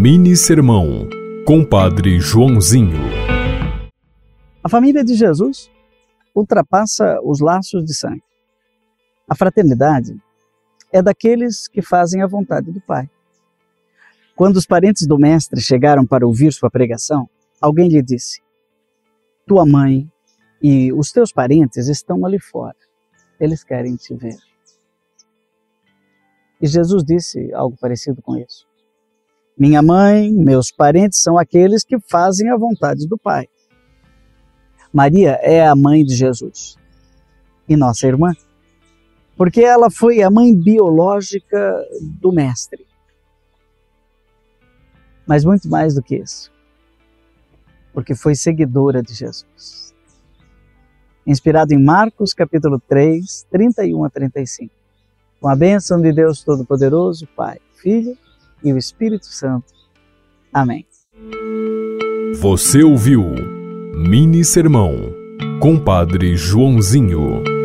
Mini Sermão, Compadre Joãozinho. A família de Jesus ultrapassa os laços de sangue. A fraternidade é daqueles que fazem a vontade do Pai. Quando os parentes do Mestre chegaram para ouvir sua pregação, alguém lhe disse: Tua mãe e os teus parentes estão ali fora. Eles querem te ver. E Jesus disse algo parecido com isso. Minha mãe, meus parentes são aqueles que fazem a vontade do Pai. Maria é a mãe de Jesus e nossa irmã, porque ela foi a mãe biológica do Mestre. Mas muito mais do que isso, porque foi seguidora de Jesus. Inspirado em Marcos capítulo 3, 31 a 35. Com a bênção de Deus Todo-Poderoso, Pai, Filho e o Espírito Santo. Amém. Você ouviu Mini Sermão, Compadre Joãozinho.